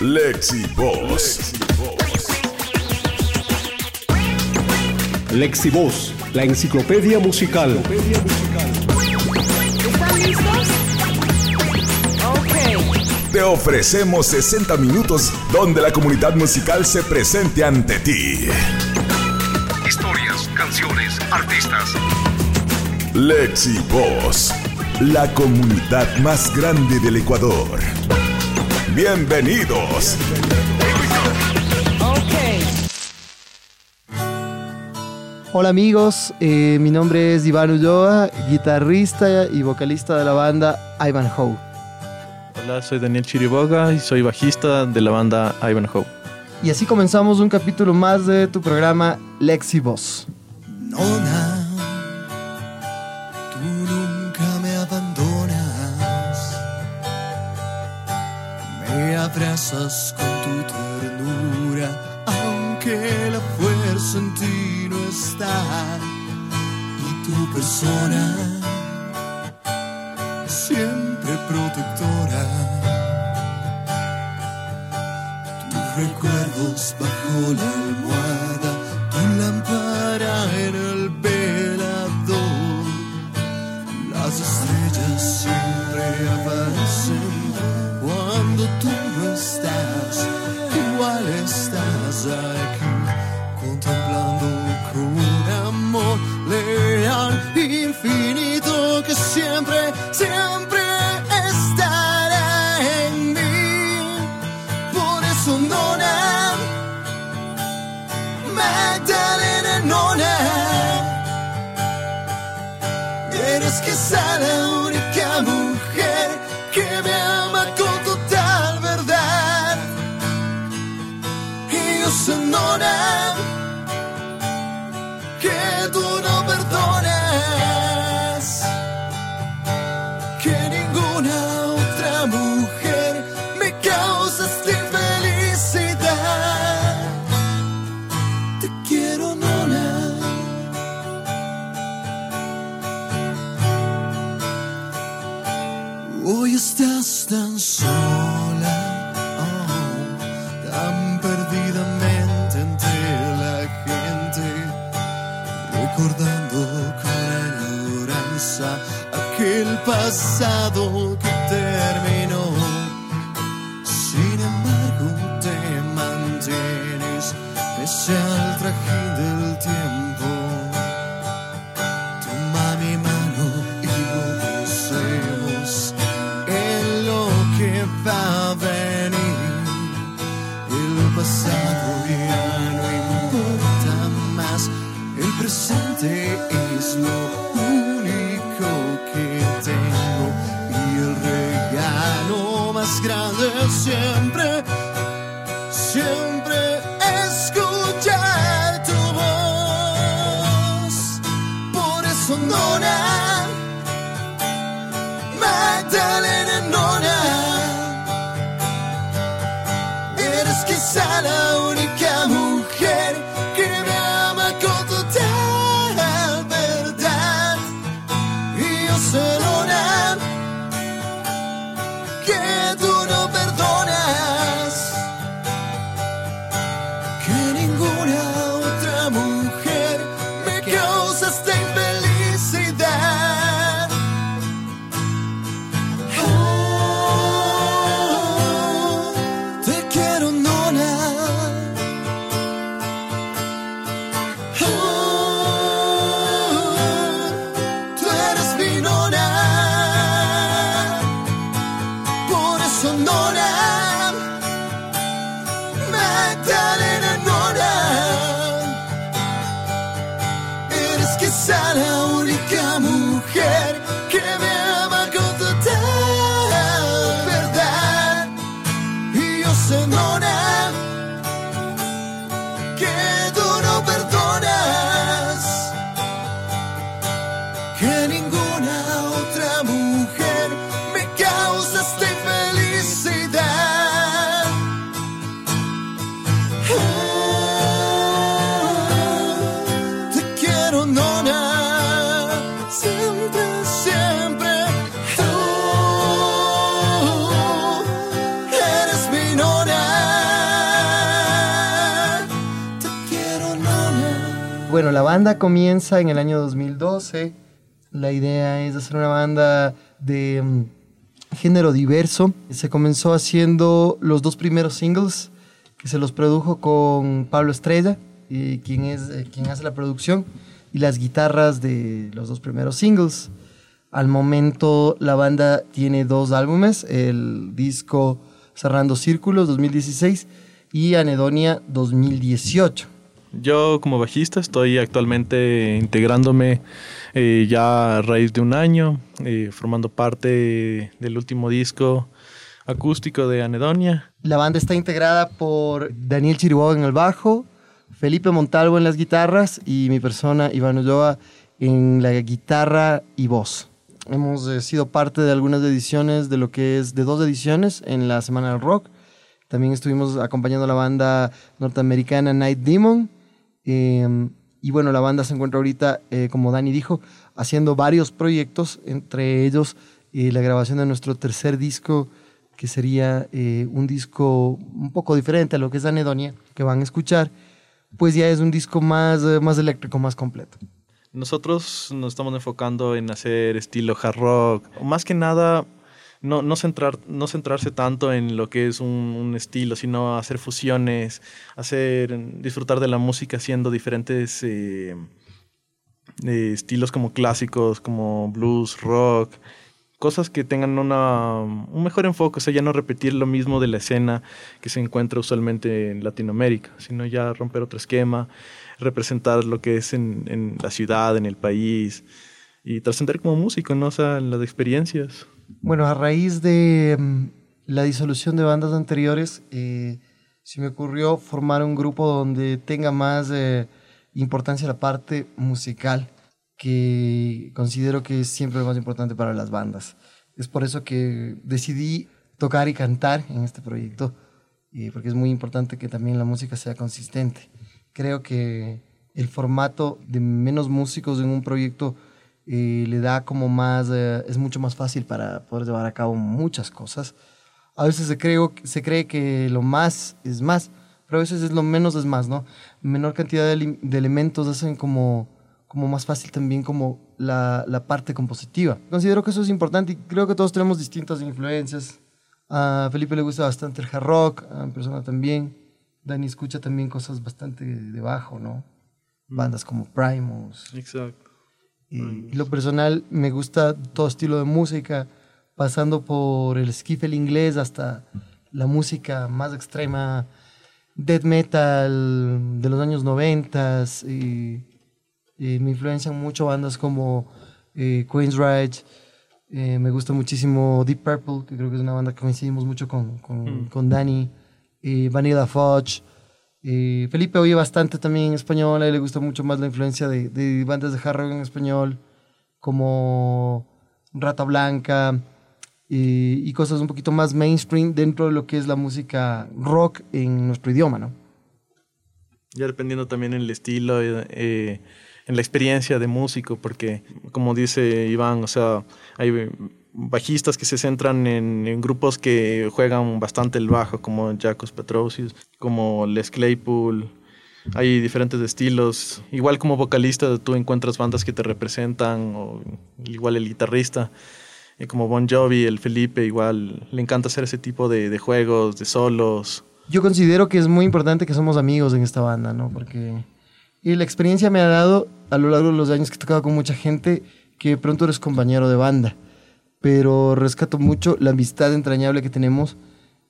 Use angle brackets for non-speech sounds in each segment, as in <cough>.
Lexi Boss. Lexi Boss, la enciclopedia musical. ¿Están listos? Te ofrecemos 60 minutos donde la comunidad musical se presente ante ti. Historias, canciones, artistas. Lexi Boss, la comunidad más grande del Ecuador. Bienvenidos. Hola amigos, eh, mi nombre es Iván Ulloa, guitarrista y vocalista de la banda Ivanhoe. Hola, soy Daniel Chiriboga y soy bajista de la banda Ivanhoe. Y así comenzamos un capítulo más de tu programa Lexi Boss. abrazas con tu ternura, aunque la fuerza en ti no está y tu persona siempre protectora. Tus recuerdos bajo la almohada siempre, siempre. La banda comienza en el año 2012. La idea es hacer una banda de mm, género diverso. Se comenzó haciendo los dos primeros singles que se los produjo con Pablo Estrella, y quien, es, eh, quien hace la producción, y las guitarras de los dos primeros singles. Al momento la banda tiene dos álbumes, el disco Cerrando Círculos 2016 y Anedonia 2018. Yo como bajista estoy actualmente integrándome eh, ya a raíz de un año, eh, formando parte del último disco acústico de Anedonia. La banda está integrada por Daniel Chiriboga en el bajo, Felipe Montalvo en las guitarras y mi persona Iván Ulloa en la guitarra y voz. Hemos eh, sido parte de algunas ediciones de lo que es de dos ediciones en la Semana del Rock. También estuvimos acompañando a la banda norteamericana Night Demon. Eh, y bueno, la banda se encuentra ahorita, eh, como Dani dijo, haciendo varios proyectos, entre ellos eh, la grabación de nuestro tercer disco, que sería eh, un disco un poco diferente a lo que es Anedonia, que van a escuchar, pues ya es un disco más, más eléctrico, más completo. Nosotros nos estamos enfocando en hacer estilo hard rock, más que nada no, centrar, no centrarse tanto en lo que es un, estilo, sino hacer fusiones, hacer disfrutar de la música haciendo diferentes eh, eh, estilos como clásicos, como blues, rock, cosas que tengan una, un mejor enfoque, o sea, ya no repetir lo mismo de la escena que se encuentra usualmente en Latinoamérica, sino ya romper otro esquema, representar lo que es en, en la ciudad, en el país y trascender como músico, ¿no? O sea, las experiencias. Bueno, a raíz de um, la disolución de bandas anteriores, eh, se me ocurrió formar un grupo donde tenga más eh, importancia la parte musical, que considero que es siempre lo más importante para las bandas. Es por eso que decidí tocar y cantar en este proyecto, eh, porque es muy importante que también la música sea consistente. Creo que el formato de menos músicos en un proyecto eh, le da como más, eh, es mucho más fácil para poder llevar a cabo muchas cosas. A veces se, creo, se cree que lo más es más, pero a veces es lo menos es más, ¿no? Menor cantidad de, de elementos hacen como, como más fácil también como la, la, parte compositiva. Considero que eso es importante y creo que todos tenemos distintas influencias. A Felipe le gusta bastante el hard rock, a mi persona también. Dani escucha también cosas bastante de bajo, ¿no? Bandas como Primus. Exacto. Y lo personal me gusta todo estilo de música, pasando por el skiffle inglés hasta la música más extrema, death metal de los años 90 y, y me influencian mucho bandas como eh, Queensryche, eh, me gusta muchísimo Deep Purple, que creo que es una banda que coincidimos mucho con, con, mm. con Danny, eh, Vanilla Fudge, eh, Felipe oye bastante también en español, a él le gusta mucho más la influencia de, bandas de hard rock en español, como Rata Blanca eh, y cosas un poquito más mainstream dentro de lo que es la música rock en nuestro idioma, ¿no? Ya dependiendo también el estilo, eh, en la experiencia de músico, porque como dice Iván, o sea, hay bajistas que se centran en, grupos que juegan bastante el bajo, como Jacos Petrosius, como Les Claypool. Hay diferentes estilos. Igual como vocalista, tú encuentras bandas que te representan, o igual el guitarrista, y como Bon Jovi, el Felipe, igual le encanta hacer ese tipo de, de juegos, de solos. Yo considero que es muy importante que somos amigos en esta banda, ¿no? Porque y la experiencia me ha dado a lo largo de los años que he tocado con mucha gente que pronto eres compañero de banda pero rescato mucho la amistad entrañable que tenemos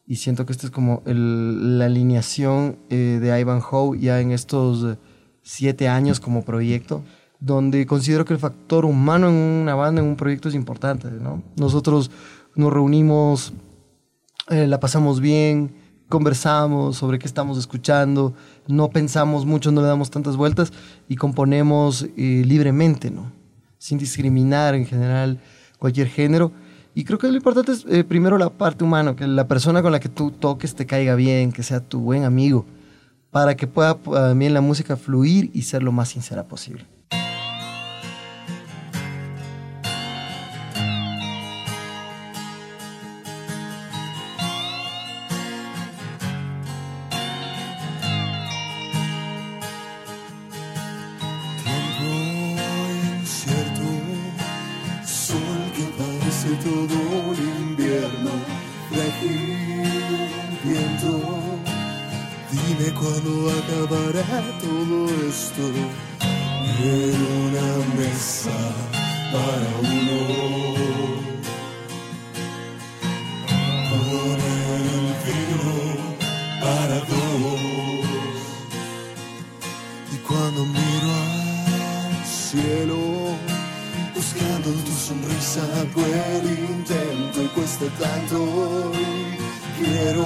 y siento que esta es como el, la alineación eh, de Ivan Howe ya en estos eh, siete años como proyecto, donde considero que el factor humano en una banda, en un proyecto es importante. ¿no? Nosotros nos reunimos, eh, la pasamos bien, conversamos sobre qué estamos escuchando, no pensamos mucho, no le damos tantas vueltas y componemos eh, libremente, ¿no? sin discriminar en general cualquier género. Y creo que lo importante es eh, primero la parte humana, que la persona con la que tú toques te caiga bien, que sea tu buen amigo, para que pueda también la música fluir y ser lo más sincera posible. Tanto. Y quiero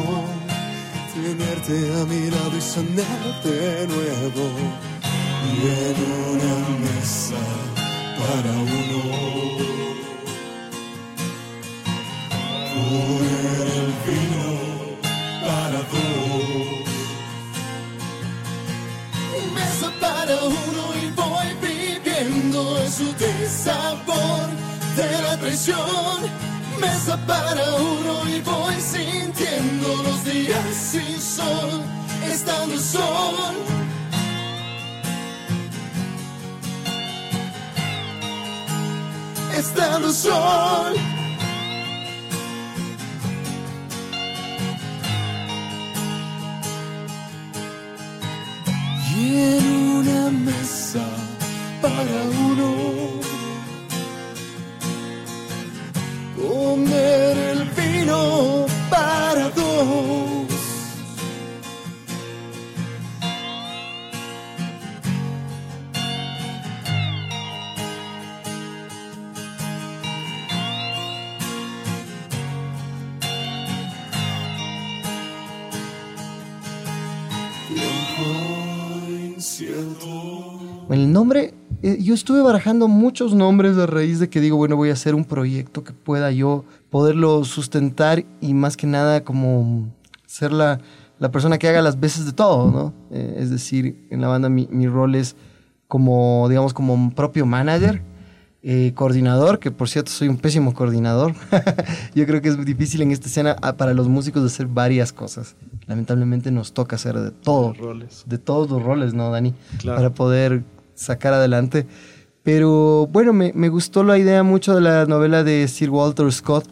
tenerte a mi lado y soñar de nuevo. Y en una mesa para uno. Yo estuve barajando muchos nombres a raíz de que digo, bueno, voy a hacer un proyecto que pueda yo poderlo sustentar y más que nada como ser la, la persona que haga las veces de todo, ¿no? Eh, es decir, en la banda mi, mi rol es como, digamos, como un propio manager, eh, coordinador, que por cierto soy un pésimo coordinador. <laughs> yo creo que es difícil en esta escena ah, para los músicos hacer varias cosas. Lamentablemente nos toca hacer de todo. Los roles. De todos los roles, ¿no, Dani? Claro. Para poder sacar adelante. Pero bueno, me, me gustó la idea mucho de la novela de Sir Walter Scott,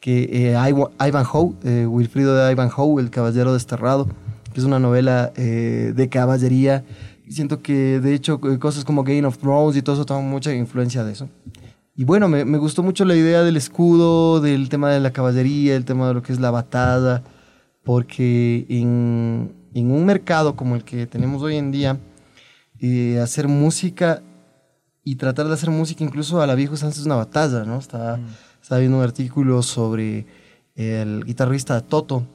que eh, Ivanhoe, eh, Wilfrido de Ivanhoe, El Caballero Desterrado, que es una novela eh, de caballería. Siento que de hecho eh, cosas como Game of Thrones y todo eso toman mucha influencia de eso. Y bueno, me, me gustó mucho la idea del escudo, del tema de la caballería, el tema de lo que es la batalla, porque en, en un mercado como el que tenemos hoy en día, eh, hacer música y tratar de hacer música incluso a la vieja usanza es una batalla, ¿no? Estaba, estaba viendo un artículo sobre el guitarrista Toto,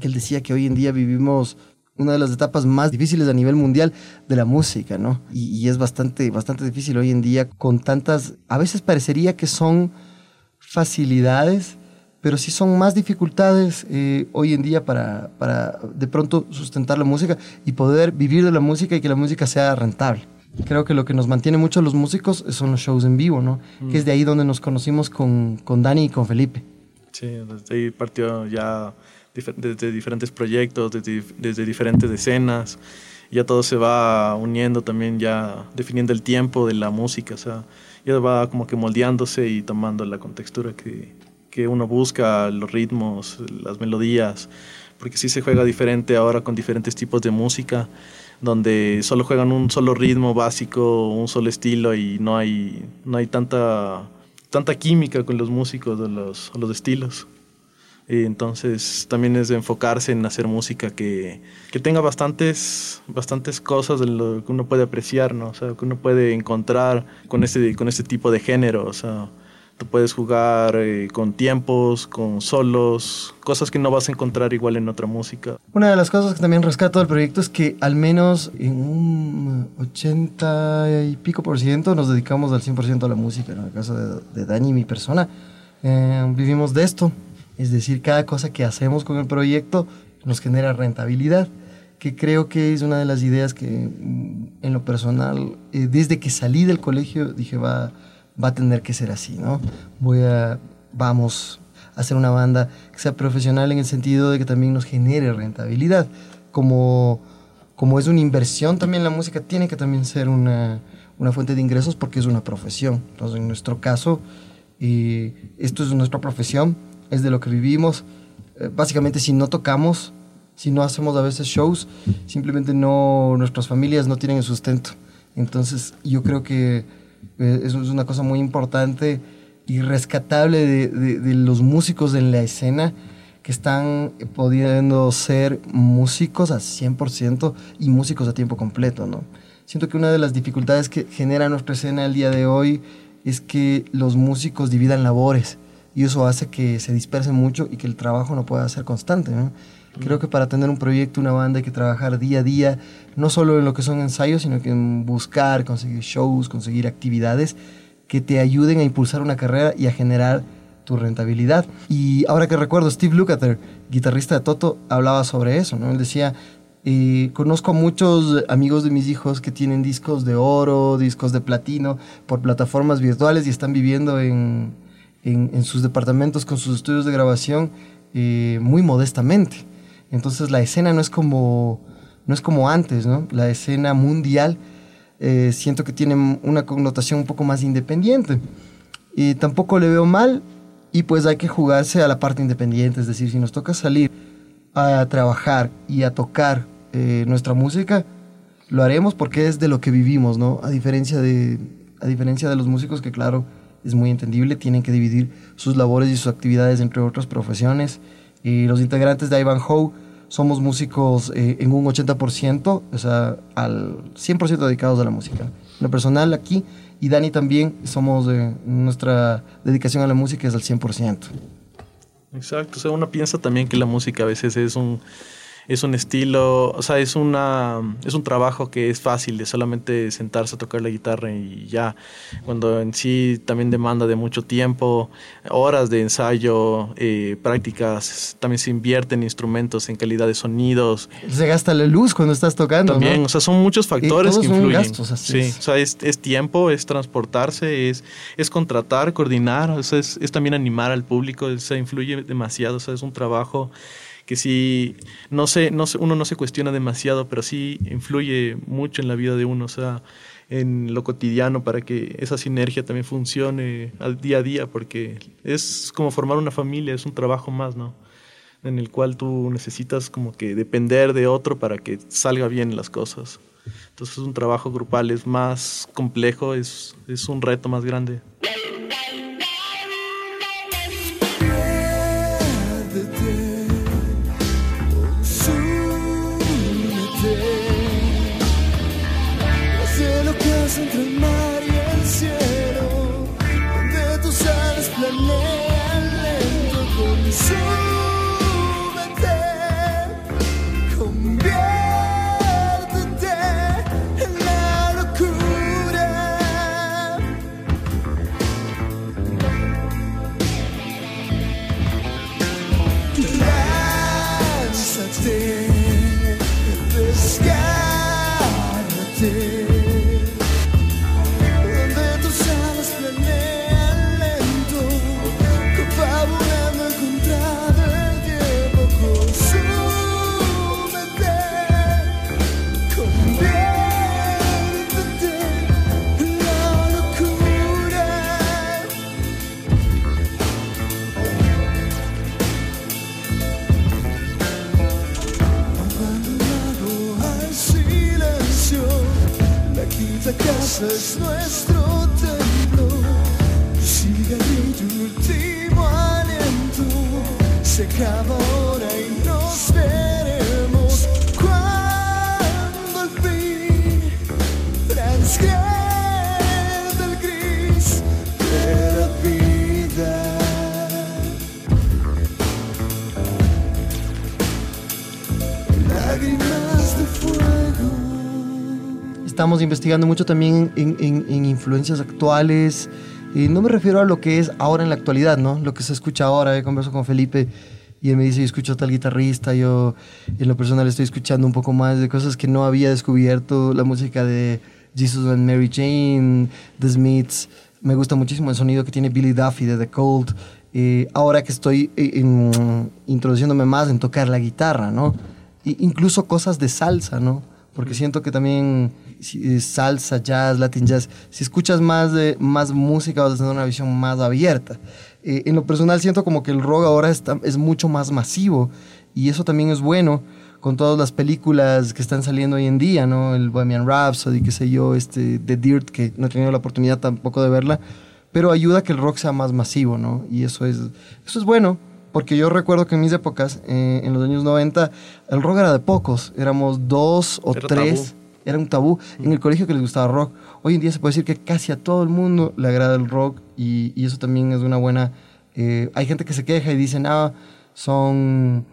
que él decía que hoy en día vivimos una de las etapas más difíciles a nivel mundial de la música, ¿no? Y, y es bastante, bastante difícil hoy en día con tantas, a veces parecería que son facilidades, pero sí son más dificultades eh, hoy en día para, para de pronto sustentar la música y poder vivir de la música y que la música sea rentable. Creo que lo que nos mantiene mucho los músicos son los shows en vivo, ¿no? Que es de ahí donde nos conocimos con, con Dani y con Felipe. Sí, desde ahí partió ya desde diferentes proyectos, desde, desde diferentes escenas. Ya todo se va uniendo también, ya definiendo el tiempo de la música. O sea, ya va como que moldeándose y tomando la contextura que, que uno busca, los ritmos, las melodías. Porque sí se juega diferente ahora con diferentes tipos de música, donde solo juegan un solo ritmo básico, un solo estilo y no hay, no hay tanta tanta química con los músicos de los, los estilos. Y entonces también es de enfocarse en hacer música que, que tenga bastantes, bastantes cosas de que uno puede apreciar, ¿no? O sea, que uno puede encontrar con este, con este tipo de género. Tú puedes jugar eh, con tiempos, con solos, cosas que no vas a encontrar igual en otra música. Una de las cosas que también rescato del proyecto es que al menos en un 80 y pico por ciento nos dedicamos al 100% a la música. En el caso de, de Dani y mi persona, eh, vivimos de esto. Es decir, cada cosa que hacemos con el proyecto nos genera rentabilidad, que creo que es una de las ideas que mm, en lo personal, eh, desde que salí del colegio, dije va, va a tener que ser así, ¿no? Voy a, vamos a hacer una banda que sea profesional en el sentido de que también nos genere rentabilidad. Como, como es una inversión también la música, tiene que también ser una, una fuente de ingresos porque es una profesión. Entonces, en nuestro caso, Y esto es nuestra profesión, es de lo que vivimos. Eh, básicamente, si no tocamos, si no hacemos a veces shows, simplemente no, nuestras familias no tienen el sustento. Entonces, yo creo que es una cosa muy importante y rescatable de, de- los músicos en la escena que están pudiendo ser músicos a 100% y músicos a tiempo completo, ¿no? Siento que una de las dificultades que genera nuestra escena el día de hoy es que los músicos dividan labores y eso hace que se dispersen mucho y que el trabajo no pueda ser constante. Creo que para tener un proyecto, una banda, hay que trabajar día a día, no solo en lo que son ensayos, sino que en buscar, conseguir shows, conseguir actividades que te ayuden a impulsar una carrera y a generar tu rentabilidad. Y ahora que recuerdo, Steve Lukather, guitarrista de Toto, hablaba sobre eso, ¿no? Él decía, eh, conozco a muchos amigos de mis hijos que tienen discos de oro, discos de platino por plataformas virtuales y están viviendo en, en- en sus departamentos con sus estudios de grabación eh, muy modestamente. Entonces la escena no es como, no es como antes, ¿no? La escena mundial eh, siento que tiene una connotación un poco más independiente. Y tampoco le veo mal y pues hay que jugarse a la parte independiente, es decir, si nos toca salir a trabajar y a tocar eh, nuestra música, lo haremos porque es de lo que vivimos, ¿no? A diferencia de, a diferencia de los músicos que claro, es muy entendible, tienen que dividir sus labores y sus actividades entre otras profesiones. Y los integrantes de Ivanhoe somos músicos eh, en un 80%, o sea, al 100% dedicados a la música. Lo personal aquí, y Dani también, somos, eh, nuestra dedicación a la música es al 100%. Exacto, o sea, uno piensa también que la música a veces es un es un estilo, o sea, es una es un trabajo que es fácil de solamente sentarse a tocar la guitarra y ya, cuando en sí también demanda de mucho tiempo, horas de ensayo, eh, prácticas, también se invierte en instrumentos, en calidad de sonidos, Se gasta la luz cuando estás tocando, también, ¿no? o sea, son muchos factores todos que son influyen. gastos, así sí, es. o sea, es, es tiempo, es transportarse, es, es contratar, coordinar, o sea, es, es también animar al público, o sea, influye demasiado, o sea, es un trabajo que sí, no sé, no sé, uno no se cuestiona demasiado, pero sí influye mucho en la vida de uno, o sea, en lo cotidiano para que esa sinergia también funcione al día a día, porque es como formar una familia, es un trabajo más, ¿no? en el cual tú necesitas como que depender de otro para que salga bien las cosas. Entonces un trabajo grupal es más complejo, es, es un reto más grande. Es nuestro templo. Cigarrillo, último aliento, se Estamos investigando mucho también en, en- en influencias actuales. Y no me refiero a lo que es ahora en la actualidad, ¿no? Lo que se escucha ahora. Yo converso con Felipe y él me dice, yo escucho tal guitarrista. Yo en lo personal estoy escuchando un poco más de cosas que no había descubierto. La música de Jesus and Mary Jane, The Smiths. Me gusta muchísimo el sonido que tiene Billy Duffy de The Cold. Eh, ahora que estoy eh, introduciéndome más en tocar la guitarra, ¿no? I- incluso cosas de salsa, ¿no? Porque siento que también si es salsa, jazz, latin jazz, si escuchas más, de, más música vas a tener una visión más abierta. Eh, en lo personal siento como que el rock ahora está, es mucho más masivo y eso también es bueno con todas las películas que están saliendo hoy en día, ¿no? El Bohemian Rhapsody, qué sé yo, este, The Dirt, que no he tenido la oportunidad tampoco de verla, pero ayuda a que el rock sea más masivo, ¿no? Y eso es, eso es bueno, porque yo recuerdo que en mis épocas, eh, en los años 90, el rock era de pocos, éramos dos o Era tres, tabú. Era un tabú en el colegio que les gustaba rock. Hoy en día se puede decir que casi a todo el mundo le agrada el rock y, y eso también es una buena... eh, hay gente que se queja y dicen, ah, son...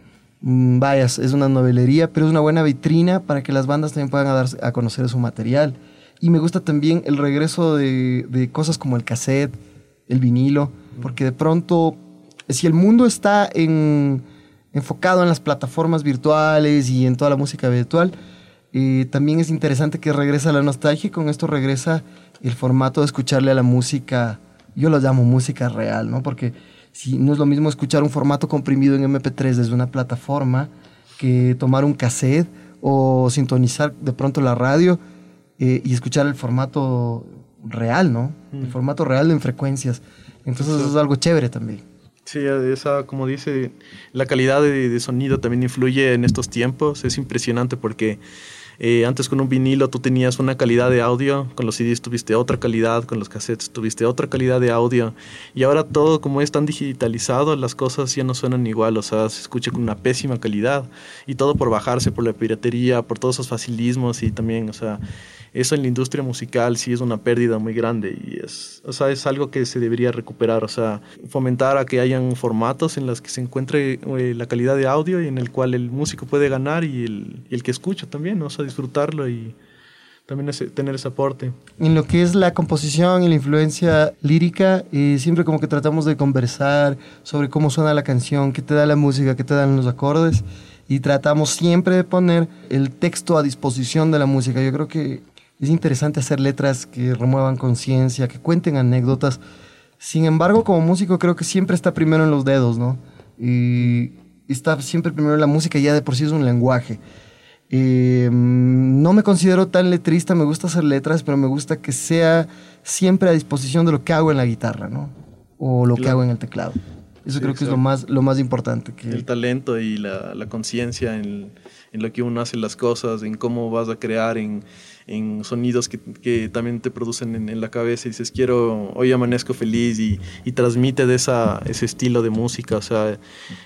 mm, Vayas, es una novelería, pero es una buena vitrina para que las bandas también puedan dar a conocer su material. Y me gusta también el regreso de, de cosas como el cassette, el vinilo, porque de pronto, si el mundo está en- enfocado en las plataformas virtuales y en toda la música virtual, también es interesante que regresa la nostalgia y con esto regresa el formato de escucharle a la música, yo lo llamo música real, ¿no? Porque si no es lo mismo escuchar un formato comprimido en MP3 desde una plataforma que tomar un cassette o sintonizar de pronto la radio eh, y escuchar el formato real, ¿no? El formato real en frecuencias. Entonces eso es algo chévere también. Sí, esa, como dice, la calidad de, de sonido también influye en estos tiempos. Es impresionante porque eh, antes con un vinilo tú tenías una calidad de audio, con los CDs tuviste otra calidad, con los cassettes tuviste otra calidad de audio. Y ahora todo como es tan digitalizado, las cosas ya no suenan igual, o sea, se escucha con una pésima calidad. Y todo por bajarse, por la piratería, por todos esos facilismos y también, o sea, eso en la industria musical sí es una pérdida muy grande y es, o sea, es algo que se debería recuperar, o sea, fomentar a que hayan formatos en los que se encuentre eh, la calidad de audio y en el cual el músico puede ganar y el, el que escucha también, ¿no? o sea, disfrutarlo y también tener ese aporte. En lo que es la composición y la influencia lírica, eh, siempre como que tratamos de conversar sobre cómo suena la canción, qué te da la música, qué te dan los acordes, y tratamos siempre de poner el texto a disposición de la música. Yo creo que es interesante hacer letras que remuevan conciencia, que cuenten anécdotas. Sin embargo, como músico creo que siempre está primero en los dedos, ¿no? Y está siempre primero en la música, ya de por sí es un lenguaje. Eh, no me considero tan letrista, me gusta hacer letras, pero me gusta que sea siempre a disposición de lo que hago en la guitarra, ¿no? O lo que hago en el teclado. Eso Sí, creo que es lo exacto. más, lo más importante. Que, El talento y la, la conciencia en, en lo que uno hace las cosas, en cómo vas a crear, en, en sonidos que, que también te producen en, en la cabeza y dices, quiero, hoy amanezco feliz y, y transmite de esa, ese estilo de música, o sea,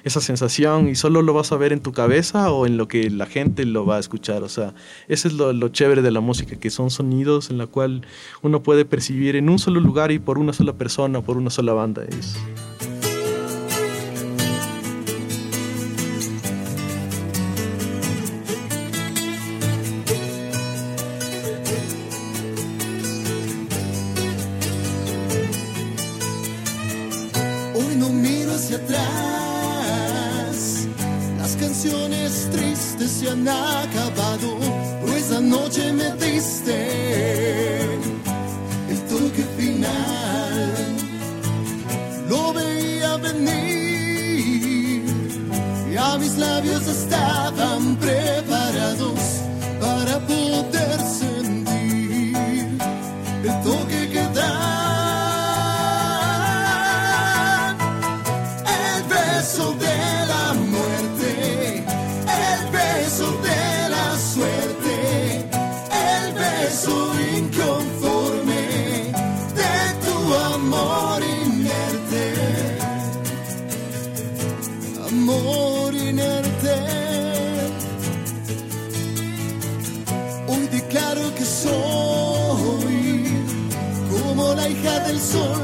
esa sensación y solo lo vas a ver en tu cabeza o en lo que la gente lo va a escuchar, o sea, eso es lo, lo chévere de la música, que son sonidos en la cual uno puede percibir en un solo lugar y por una sola persona, por una sola banda. Es,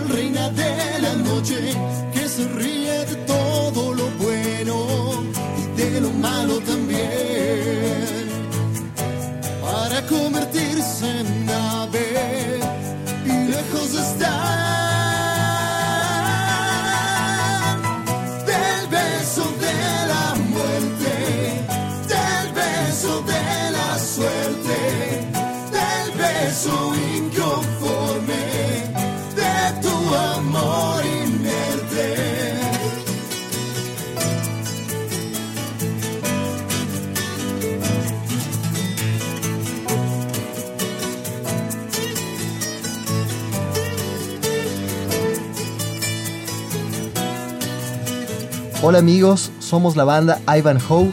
reina de la noche, Hola amigos, somos la banda Ivan Ho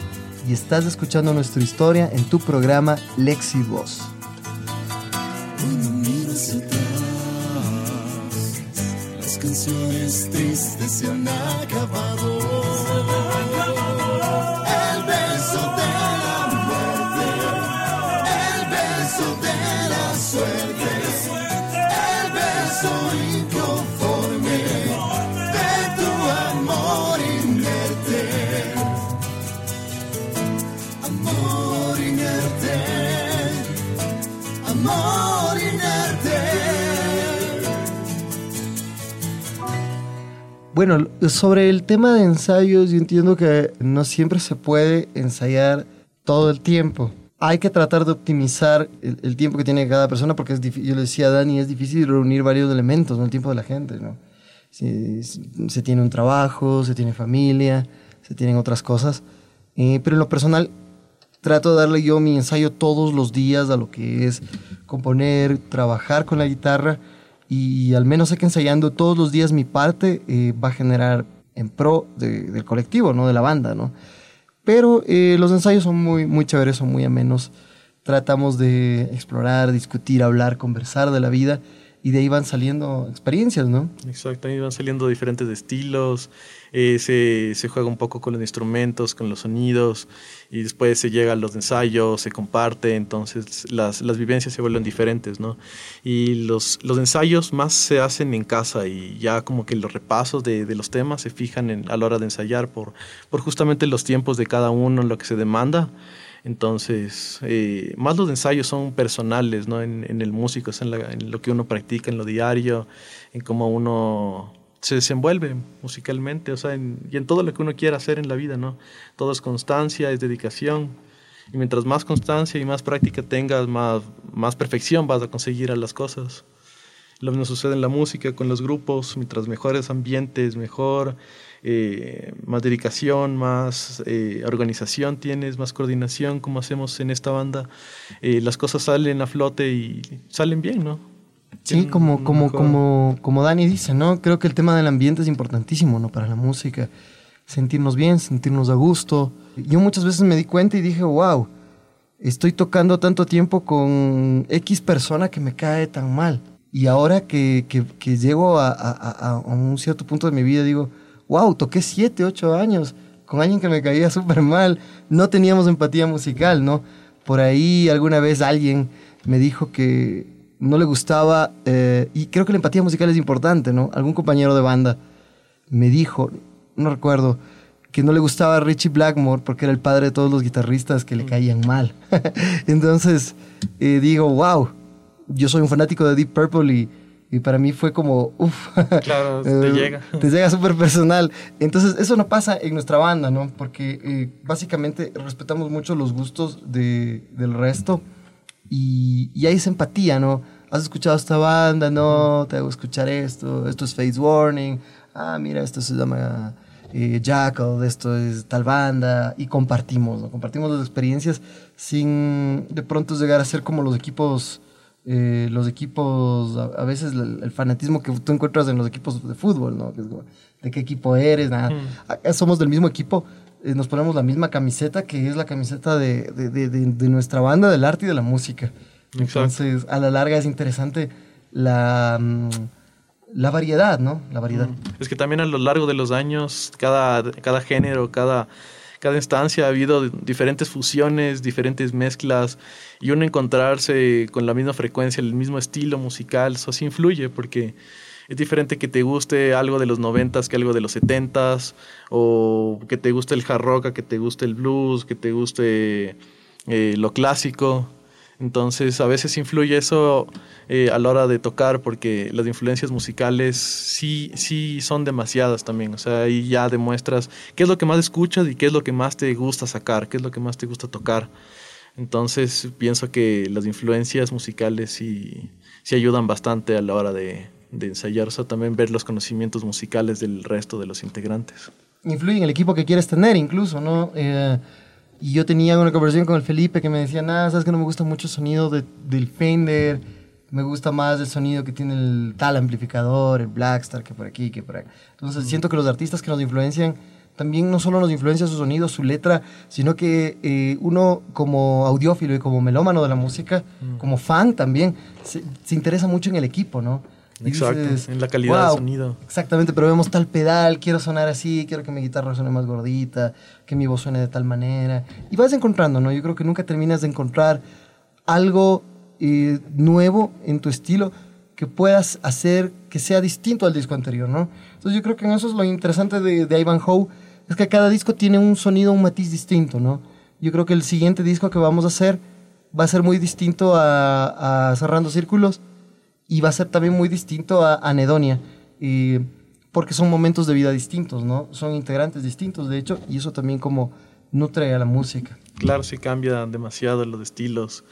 y estás escuchando nuestra historia en tu programa Lexi Voz. Bueno, sobre el tema de ensayos, yo entiendo que no siempre se puede ensayar todo el tiempo. Hay que tratar de optimizar el, tiempo que tiene cada persona porque es yo le decía a Dani, es difícil reunir varios elementos, ¿no? El tiempo de la gente, ¿no? Se tiene un trabajo, se tiene familia, se tienen otras cosas. Eh, pero en lo personal, trato de darle yo mi ensayo todos los días a lo que es componer, trabajar con la guitarra y al menos sé que ensayando todos los días mi parte eh, va a generar en pro de- del colectivo, ¿no? De la banda, ¿no? Pero eh, los ensayos son muy, muy chéveres, son muy amenos. Tratamos de explorar, discutir, hablar, conversar de la vida y de ahí van saliendo experiencias, ¿no? Exacto, ahí van saliendo diferentes estilos, eh, se, se juega un poco con los instrumentos, con los sonidos, y después se llega a los ensayos, se comparte, entonces las, las vivencias se vuelven diferentes, ¿no? Y los, los ensayos más se hacen en casa y ya como que los repasos de, de los temas se fijan en, a la hora de ensayar por, por justamente los tiempos de cada uno, lo que se demanda. Entonces, eh, más los ensayos son personales, ¿no? En, el músico, en, en lo que uno practica en lo diario, en cómo uno se desenvuelve musicalmente, o sea, y en todo lo que uno quiera hacer en la vida, ¿no? Todo es constancia, es dedicación. Y mientras más constancia y más práctica tengas, más, más perfección vas a conseguir a las cosas. Lo mismo sucede en la música, con los grupos, mientras mejores ambientes, mejor, eh, más dedicación, más eh, organización tienes, más coordinación, como hacemos en esta banda, eh, las cosas salen a flote y salen bien, ¿no? Sí, como, como, como, como Dani dice, ¿no? Creo que el tema del ambiente es importantísimo, ¿no? Para la música. Sentirnos bien, sentirnos a gusto. Yo muchas veces me di cuenta y dije, wow, estoy tocando tanto tiempo con X persona que me cae tan mal. Y ahora que, que, que llego a- a- a un cierto punto de mi vida, digo, wow, toqué 7, 8 años con alguien que me caía súper mal. No teníamos empatía musical, ¿no? Por ahí alguna vez alguien me dijo que no le gustaba, eh, y creo que la empatía musical es importante, ¿no? Algún compañero de banda me dijo, no recuerdo, que no le gustaba Richie Blackmore porque era el padre de todos los guitarristas que le caían mal. <laughs> Entonces eh, digo, wow, yo soy un fanático de Deep Purple y, y para mí fue como, uff. Claro, <laughs> te llega. Te llega súper personal. Entonces eso no pasa en nuestra banda, ¿no? Porque eh, básicamente respetamos mucho los gustos de- del resto y, y hay esa empatía, ¿no? ¿Has escuchado esta banda? No, te hago escuchar esto. Esto es Face Warning. Ah, mira, esto se llama eh, Jackal, esto es tal banda. Y compartimos, ¿no? Compartimos las experiencias sin de pronto llegar a ser como los equipos, eh, los equipos, a, a veces el, el fanatismo que tú encuentras en los equipos de fútbol, ¿no? ¿de qué equipo eres? Nada. Acá somos del mismo equipo. eh, nos ponemos la misma camiseta que es la camiseta de, de- de- de- de nuestra banda del arte y de la música. Exacto. Entonces, a la larga es interesante la, mm, la variedad, ¿no? La variedad. Es que también a lo largo de los años, cada, cada género, cada, cada instancia ha habido diferentes fusiones, diferentes mezclas, y uno encontrarse con la misma frecuencia, el mismo estilo musical, eso sí influye, porque es diferente que te guste algo de los noventas que algo de los setentas, o que te guste el hard rock, que te guste el blues, que te guste eh, lo clásico. Entonces a veces influye eso eh, a la hora de tocar porque las influencias musicales sí, sí son demasiadas también. O sea, ahí ya demuestras qué es lo que más escuchas y qué es lo que más te gusta sacar, qué es lo que más te gusta tocar. Entonces pienso que las influencias musicales sí, sí ayudan bastante a la hora de, ensayar. O sea, también ver los conocimientos musicales del resto de los integrantes. Influye en el equipo que quieres tener, incluso, ¿no? Eh, y yo tenía una conversación con el Felipe que me decía, nada, sabes que no me gusta mucho el sonido de- del Fender, me gusta más el sonido que tiene el tal amplificador, el Blackstar, que por aquí, que por acá. Entonces siento que los artistas que nos influencian también no solo nos influencia su sonido, su letra, sino que eh, uno como audiófilo y como melómano de la música, Mm. como fan también, se, se interesa mucho en el equipo, ¿no? Y Exacto, dices, en la calidad "Wow, sonido. Exactamente, pero vemos tal pedal, quiero sonar así, quiero que mi guitarra suene más gordita, que mi voz suene de tal manera. Y vas encontrando, ¿no? Yo creo que nunca terminas de encontrar algo eh, nuevo en tu estilo que puedas hacer que sea distinto al disco anterior, ¿no? Entonces yo creo que en eso es lo interesante de, de Ivanhoe, es que cada disco tiene un sonido, un matiz distinto, ¿no? Yo creo que el siguiente disco que vamos a hacer va a ser muy distinto a, a Cerrando Círculos y va a ser también muy distinto a Anedonia, porque son momentos de vida distintos, ¿no? Son integrantes distintos, de hecho, y eso también como nutre a la música. Claro, sí cambia demasiado los estilos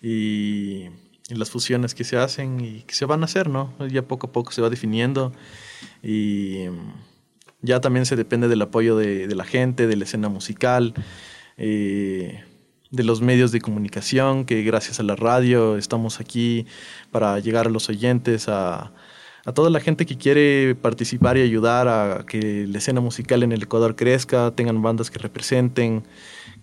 y, las fusiones que se hacen y que se van a hacer, ¿no? Ya poco a poco se va definiendo y ya también se depende del apoyo de, de la gente, de la escena musical, eh, de los medios de comunicación, que gracias a la radio estamos aquí para llegar a los oyentes, a, a toda la gente que quiere participar y ayudar a que la escena musical en el Ecuador crezca, tengan bandas que representen,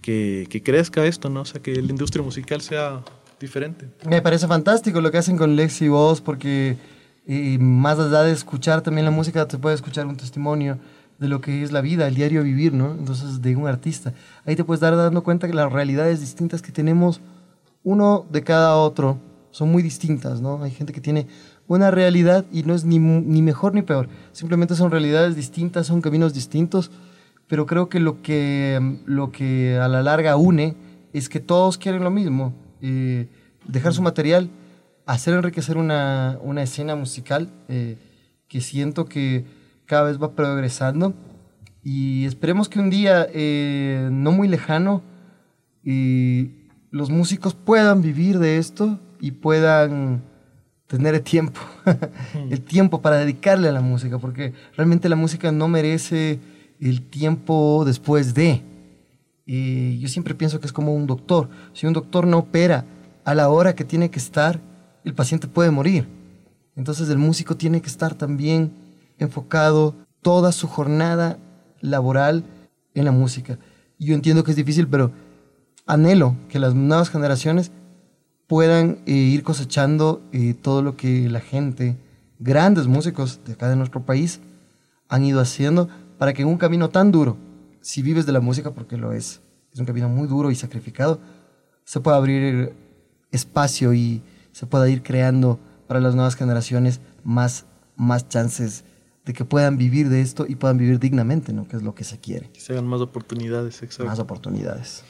que, que crezca esto, ¿no? O sea, que la industria musical sea diferente. Me parece fantástico lo que hacen con Lex y vos, porque eh, más allá de escuchar también la música, te puede escuchar un testimonio de lo que es la vida, el diario vivir, ¿no? Entonces, de un artista. Ahí te puedes dar dando cuenta que las realidades distintas que tenemos, uno de cada otro, son muy distintas, ¿no? Hay gente que tiene una realidad y no es ni, ni mejor ni peor. Simplemente son realidades distintas, son caminos distintos, pero creo que lo que, lo que a la larga une es que todos quieren lo mismo. eh, dejar su material, hacer enriquecer una, una escena musical eh, que siento que cada vez va progresando y esperemos que un día eh, no muy lejano los músicos puedan vivir de esto y puedan tener el tiempo, <laughs> el tiempo para dedicarle a la música, porque realmente la música no merece el tiempo después de. Y yo siempre pienso que es como un doctor. Si un doctor no opera a la hora que tiene que estar, el paciente puede morir. Entonces el músico tiene que estar también enfocado toda su jornada laboral en la música. Yo entiendo que es difícil, pero anhelo que las nuevas generaciones puedan eh, ir cosechando eh, todo lo que la gente, grandes músicos de acá de nuestro país, han ido haciendo para que en un camino tan duro, si vives de la música, porque lo es, es un camino muy duro y sacrificado, se pueda abrir espacio y se pueda ir creando para las nuevas generaciones más, más chances de que puedan vivir de esto y puedan vivir dignamente, ¿no? Que es lo que se quiere. Que se hagan más oportunidades, exacto. Más oportunidades.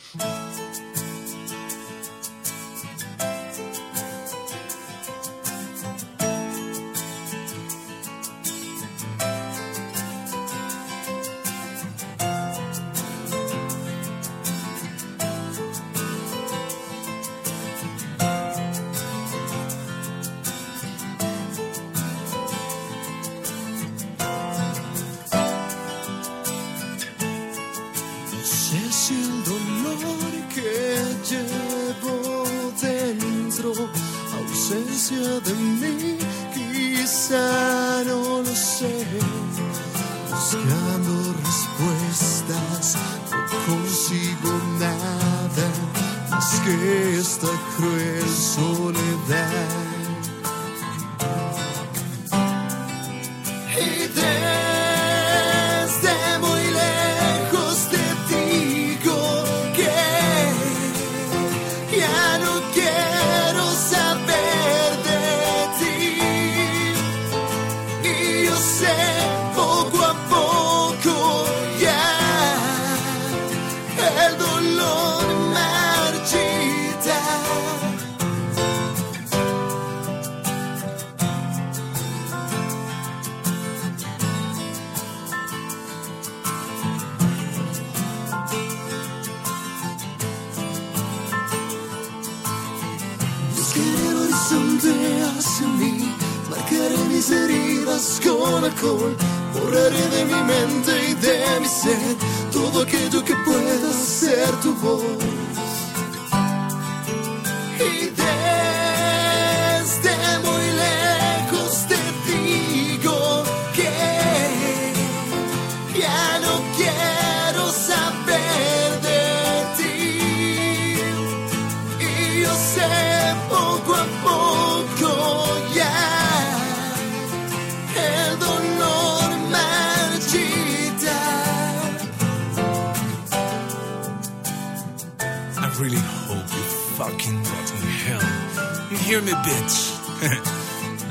Alcohol, borraré de mi mente y de mi sed todo aquello que pueda ser tu voz. Hear me, bitch?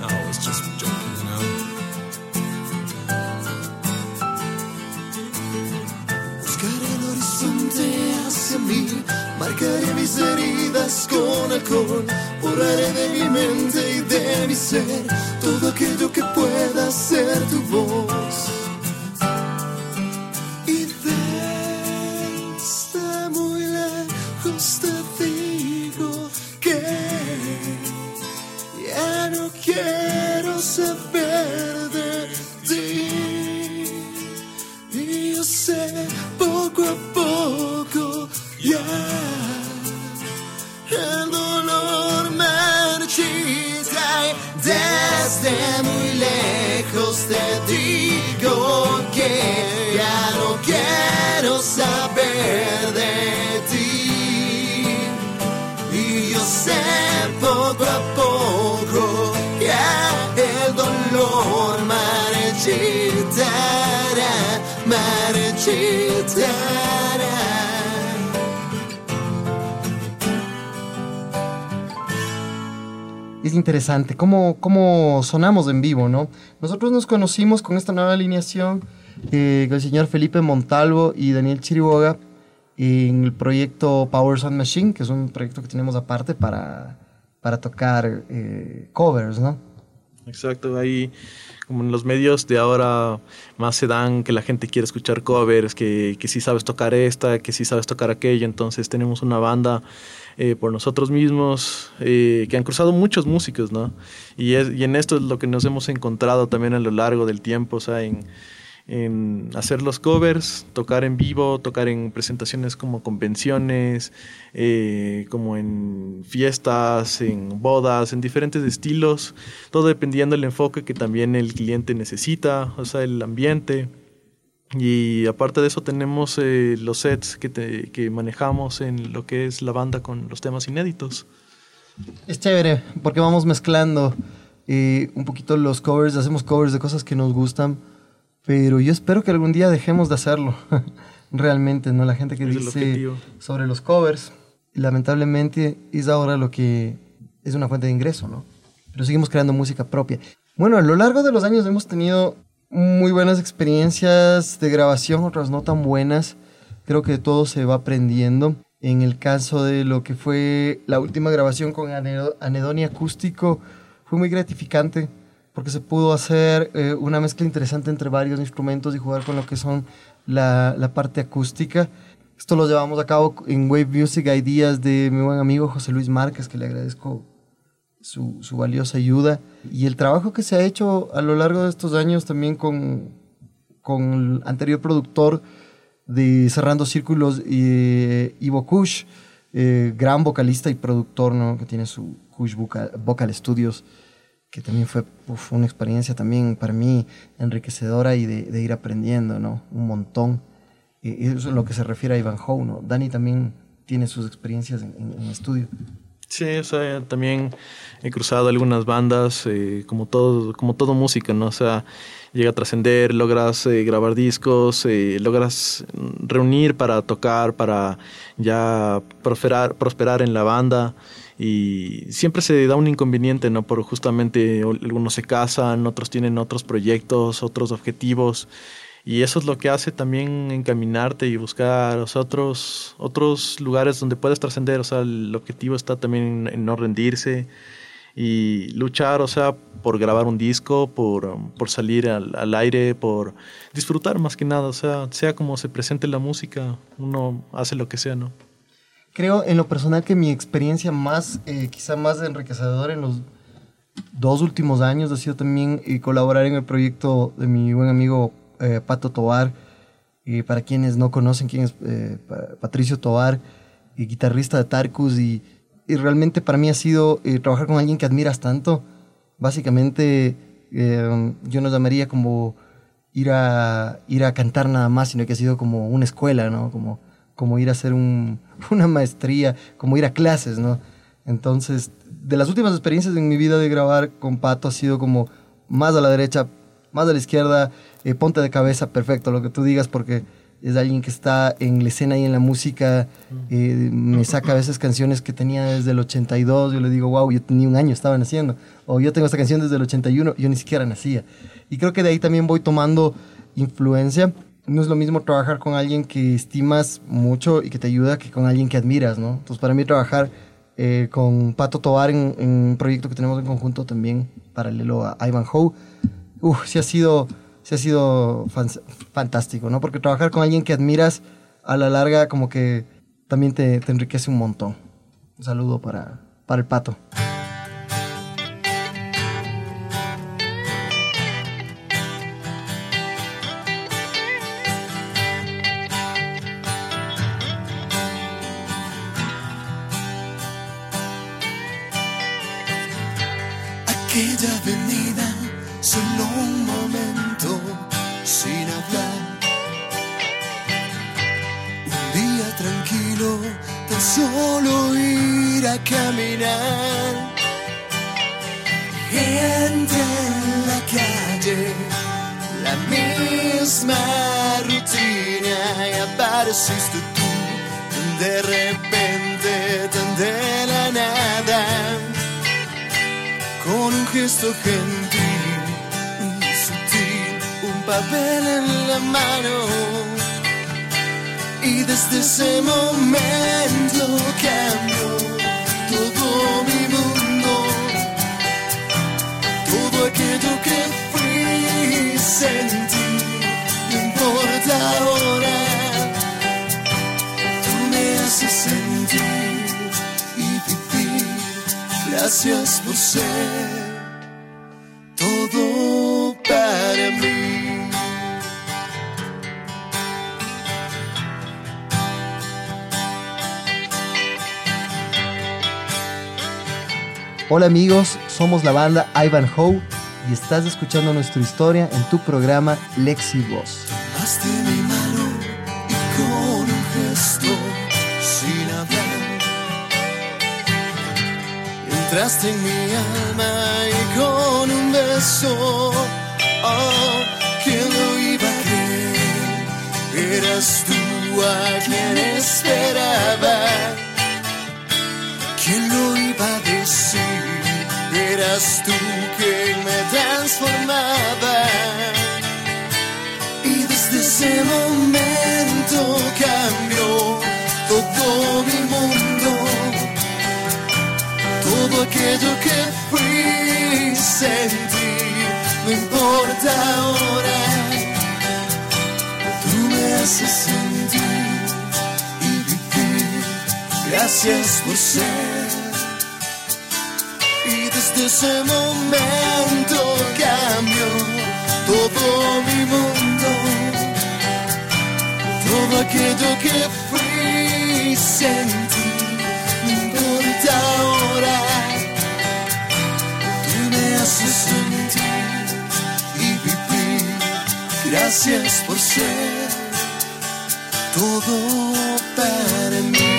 no, <laughs> I was just joking, you know. Buscaré el horizonte hacia mí, marcaré mis heridas con alcohol, borraré de mi mente y de mi ser todo aquello que pueda ser tu voz. Lejos te interesante cómo, cómo sonamos en vivo, ¿no? Nosotros nos conocimos con esta nueva alineación eh, con el señor Felipe Montalvo y Daniel Chiriboga en el proyecto Power Sound Machine, que es un proyecto que tenemos aparte para, para tocar eh, covers, ¿no? Exacto, ahí como en los medios de ahora más se dan que la gente quiere escuchar covers, que, que sí sabes tocar esta, que sí sabes tocar aquella, entonces tenemos una banda eh, por nosotros mismos eh, que han cruzado muchos músicos, ¿no? Y, es, y en esto es lo que nos hemos encontrado también a lo largo del tiempo, o sea, en, hacer los covers, tocar en vivo, tocar en presentaciones como convenciones, eh, como en fiestas, en bodas, en diferentes estilos, todo dependiendo del enfoque que también el cliente necesita, o sea, el ambiente. Y aparte de eso tenemos eh, los sets que, te- que manejamos en lo que es la banda con los temas inéditos. Es chévere, porque vamos mezclando eh, un poquito los covers, hacemos covers de cosas que nos gustan, pero yo espero que algún día dejemos de hacerlo. <laughs> Realmente, ¿no? La gente que Es dice sobre los covers, lamentablemente es ahora lo que es una fuente de ingreso, ¿no? Pero seguimos creando música propia. Bueno, a lo largo de los años hemos tenido muy buenas experiencias de grabación, otras no tan buenas. Creo que todo se va aprendiendo. En el caso de lo que fue la última grabación con Anedo- Anedonia Acústico, fue muy gratificante porque se pudo hacer eh, una mezcla interesante entre varios instrumentos y jugar con lo que son la, la parte acústica. Esto lo llevamos a cabo en Wave Music Ideas de mi buen amigo José Luis Márquez, que le agradezco su, su valiosa ayuda. Y el trabajo que se ha hecho a lo largo de estos años también con, con el anterior productor de Cerrando Círculos, eh, Ivo Kush, eh, gran vocalista y productor ¿no? que tiene su Kush Vocal, Studios, que también fue uf, una experiencia también para mí enriquecedora y de, ir aprendiendo ¿no? un montón. Eh, eso es lo que se refiere a Ivan Howe. ¿no? Dani también tiene sus experiencias en, en- en estudio. Sí, o sea, también he cruzado algunas bandas, eh, como todo, como todo música, ¿no? O sea, llega a trascender, logras eh, grabar discos, eh, logras reunir para tocar, para ya prosperar, prosperar en la banda. Y siempre se da un inconveniente, ¿no? Por justamente algunos se casan, otros tienen otros proyectos, otros objetivos. Y eso es lo que hace también encaminarte y buscar otros, otros lugares donde puedes trascender. O sea, el objetivo está también en no rendirse y luchar, o sea, por grabar un disco, por, por salir al, al aire, por disfrutar más que nada. O sea, sea como se presente la música, uno hace lo que sea, ¿no? Creo en lo personal que mi experiencia más, eh, quizá más enriquecedora en los dos últimos años ha sido también eh, colaborar en el proyecto de mi buen amigo eh, Pato Tobar. Eh, para quienes no conocen quién es eh, Pa- Patricio Tobar, guitarrista de Tarkus, y, y realmente para mí ha sido eh, trabajar con alguien que admiras tanto. Básicamente, eh, yo no llamaría como ir a, ir a cantar nada más, sino que ha sido como una escuela, ¿no? Como, como ir a hacer un- <laughs> una maestría, como ir a clases, ¿no? Entonces, de las últimas experiencias en mi vida de grabar con Pato ha sido como más a la derecha, más a la izquierda, eh, ponte de cabeza, perfecto, lo que tú digas, porque es alguien que está en la escena y en la música. eh, me saca a veces canciones que tenía desde el 82. Yo le digo, wow, yo tenía un año, estaba naciendo. O yo tengo esta canción desde el 81, yo ni siquiera nacía. Y creo que de ahí también voy tomando influencia. No es lo mismo trabajar con alguien que estimas mucho y que te ayuda que con alguien que admiras, ¿no? Entonces, para mí trabajar eh, con Pato Tobar en, en un proyecto que tenemos en conjunto también, paralelo a Ivan Howe, uf, sí ha sido, sí ha sido fan- fantástico, ¿no? Porque trabajar con alguien que admiras a la larga como que también te, te enriquece un montón. Un saludo para, para el Pato. Apareciste tú. De repente, tan de la nada. Con un gesto gentil sutil, un papel en la mano. Y desde ese momento cambió todo mi mundo, todo aquello que fui sentí, no importa ahora, sentir y vivir. Gracias por ser todo para mí. Hola amigos, somos la banda Ivan Howe y estás escuchando nuestra historia en tu programa Lexi Voz. Entraste en mi alma y con un beso. Oh, ¿quién lo iba a creer? Eras tú a quien esperaba. ¿Quién lo iba a decir? Eras tú quien me transformaba. Y desde ese momento cambió todo mi Todo aquello que fui sentir, no importa ahora. Tú me haces sentir y vivir. Gracias por ser. Y desde ese momento cambió todo mi mundo. Todo aquello que fui sentir, no Gracias por ser todo para mí.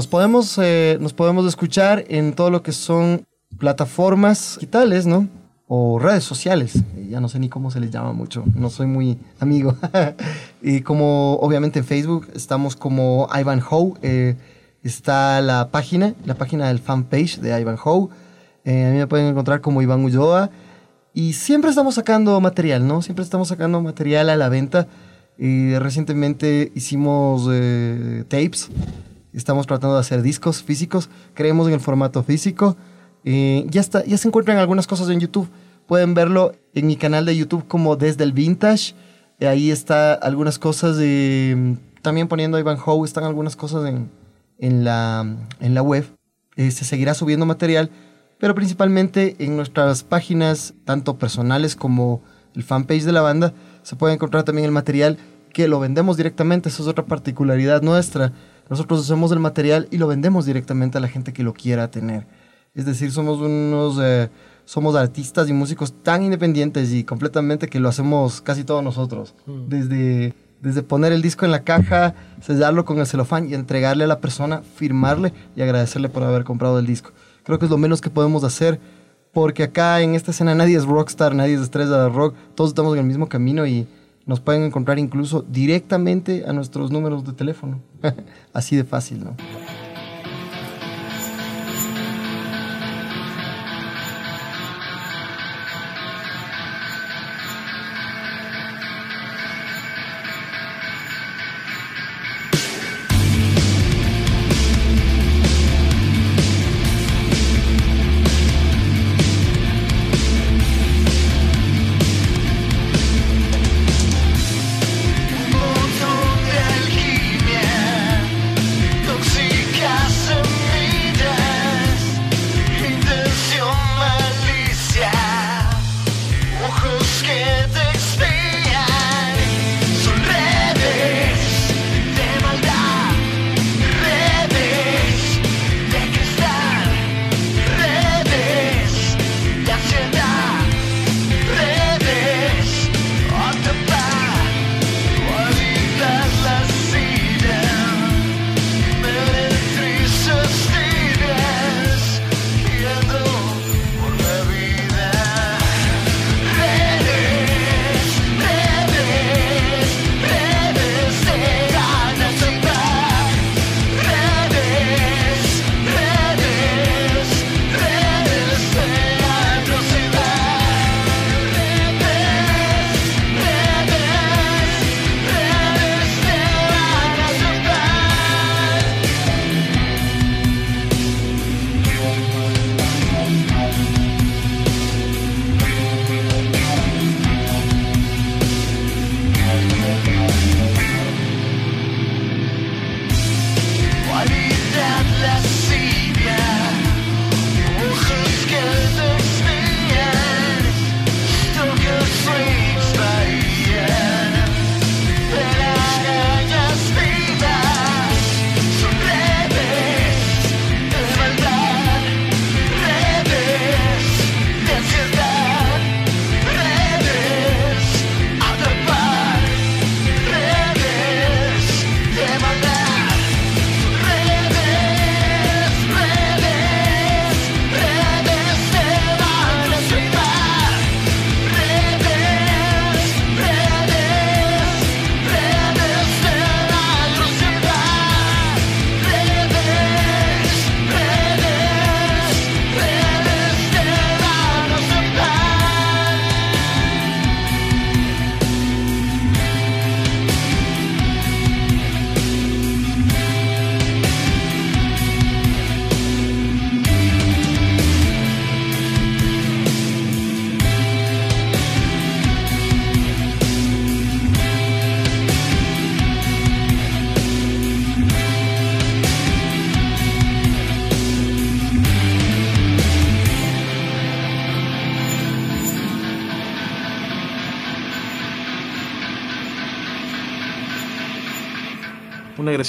Nos podemos, eh, nos podemos escuchar en todo lo que son plataformas digitales, ¿no? o redes sociales, eh, ya no sé ni cómo se les llama mucho, no soy muy amigo. <laughs> y como obviamente en Facebook estamos como Ivan Ho, eh, está la página, la página del fanpage de Ivan Ho. Eh, a mí me pueden encontrar como Iván Ulloa. Y siempre estamos sacando material, ¿no? Siempre estamos sacando material a la venta. Y recientemente hicimos eh, tapes. Estamos tratando de hacer discos físicos. Creemos en el formato físico. Eh, ya, está, ya se encuentran algunas cosas en YouTube. Pueden verlo en mi canal de YouTube como Desde el Vintage. Eh, ahí está algunas cosas de... También poniendo Ivan Howe, están algunas cosas en, en, la, en la web. Eh, se seguirá subiendo material, pero principalmente en nuestras páginas, tanto personales como el fanpage de la banda, se puede encontrar también el material que lo vendemos directamente. Esa es otra particularidad nuestra. Nosotros hacemos el material y lo vendemos directamente a la gente que lo quiera tener. Es decir, somos unos... eh, somos artistas y músicos tan independientes y completamente que lo hacemos casi todos nosotros. Desde, desde poner el disco en la caja, sellarlo con el celofán y entregarle a la persona, firmarle y agradecerle por haber comprado el disco. Creo que es lo menos que podemos hacer porque acá en esta escena nadie es rockstar, nadie es estrella de rock, todos estamos en el mismo camino y nos pueden encontrar incluso directamente a nuestros números de teléfono. <laughs> Así de fácil, ¿no?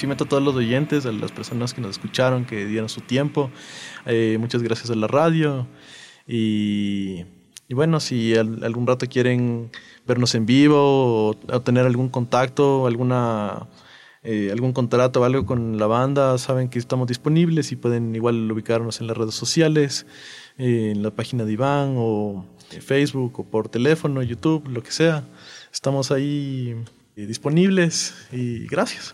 Agradecimiento a todos los oyentes, a las personas que nos escucharon, que dieron su tiempo. Eh, muchas gracias a la radio. Y, y bueno, si al- algún rato quieren vernos en vivo o, o tener algún contacto, alguna, eh, algún contrato o algo con la banda, saben que estamos disponibles y pueden igual ubicarnos en las redes sociales, eh, en la página de Iván o eh, Facebook o por teléfono, YouTube, lo que sea. Estamos ahí eh, disponibles y gracias.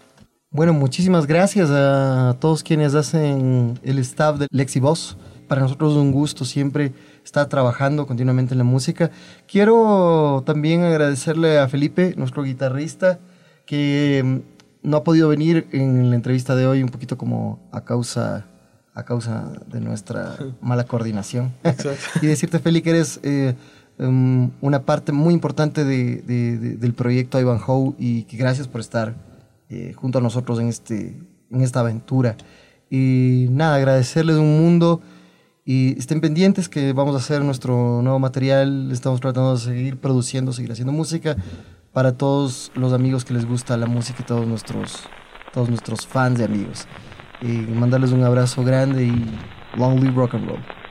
Bueno, muchísimas gracias a todos quienes hacen el staff de Lexivoz. Para nosotros es un gusto siempre estar trabajando continuamente en la música. Quiero también agradecerle a Felipe, nuestro guitarrista, que mm, no ha podido venir en la entrevista de hoy un poquito como a causa, a causa de nuestra <laughs> mala coordinación. <laughs> y decirte, Feli, que eres eh, um, una parte muy importante de, de, de, del proyecto Ivanhoe y que gracias por estar eh, junto a nosotros en, este, en esta aventura. Y nada, agradecerles un mundo y estén pendientes que vamos a hacer nuestro nuevo material. Estamos tratando de seguir produciendo, seguir haciendo música para todos los amigos que les gusta la música y todos nuestros, todos nuestros fans y amigos. Y mandarles un abrazo grande y long live rock and roll.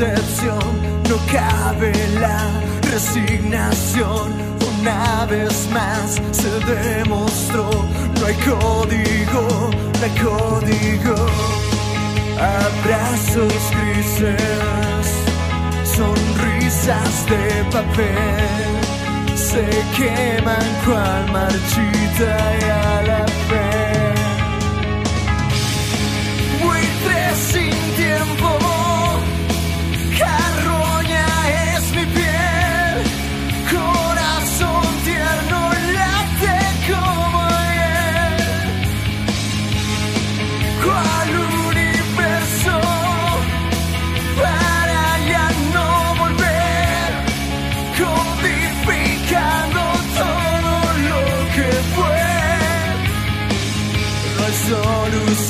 No cabe la resignación. Una vez más se demostró, no hay código, no hay código. Abrazos grises, sonrisas de papel, se queman cual marchita y a la fe. Buitre sin tiempo,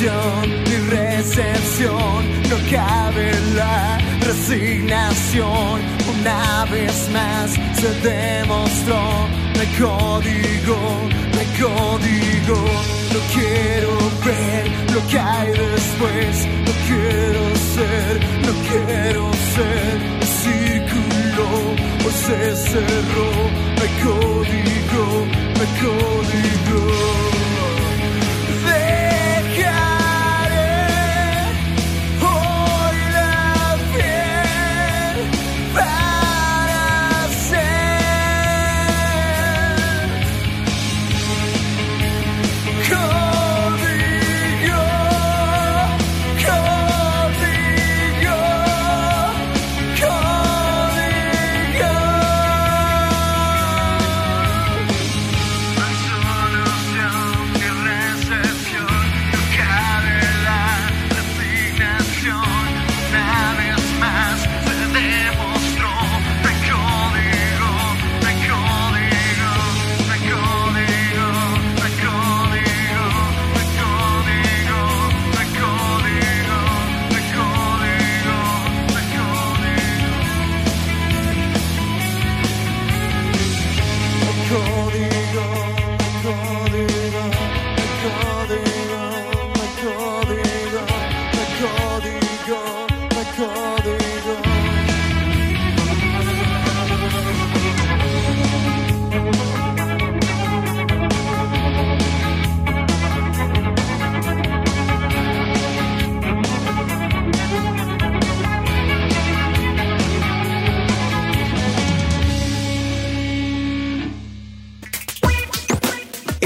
solución ni recepción, no cabe la resignación. Una vez más se demostró, no hay código, no hay código. No quiero ver lo que hay después, no quiero ser, no quiero ser. El círculo hoy se cerró, no hay código, no hay código.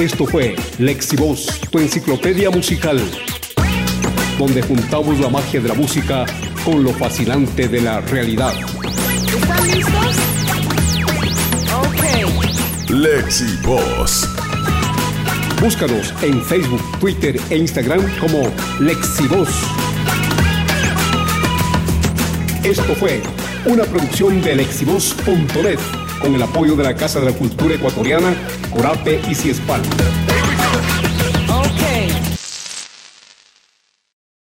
Esto fue Lexivoz, tu enciclopedia musical, donde juntamos la magia de la música con lo fascinante de la realidad. Están listos? Ok. Lexi Voz. Búscanos en Facebook, Twitter e Instagram como Lexivoz. Esto fue una producción de Lexivoz.net con el apoyo de la Casa de la Cultura Ecuatoriana, Corape y Ciespal.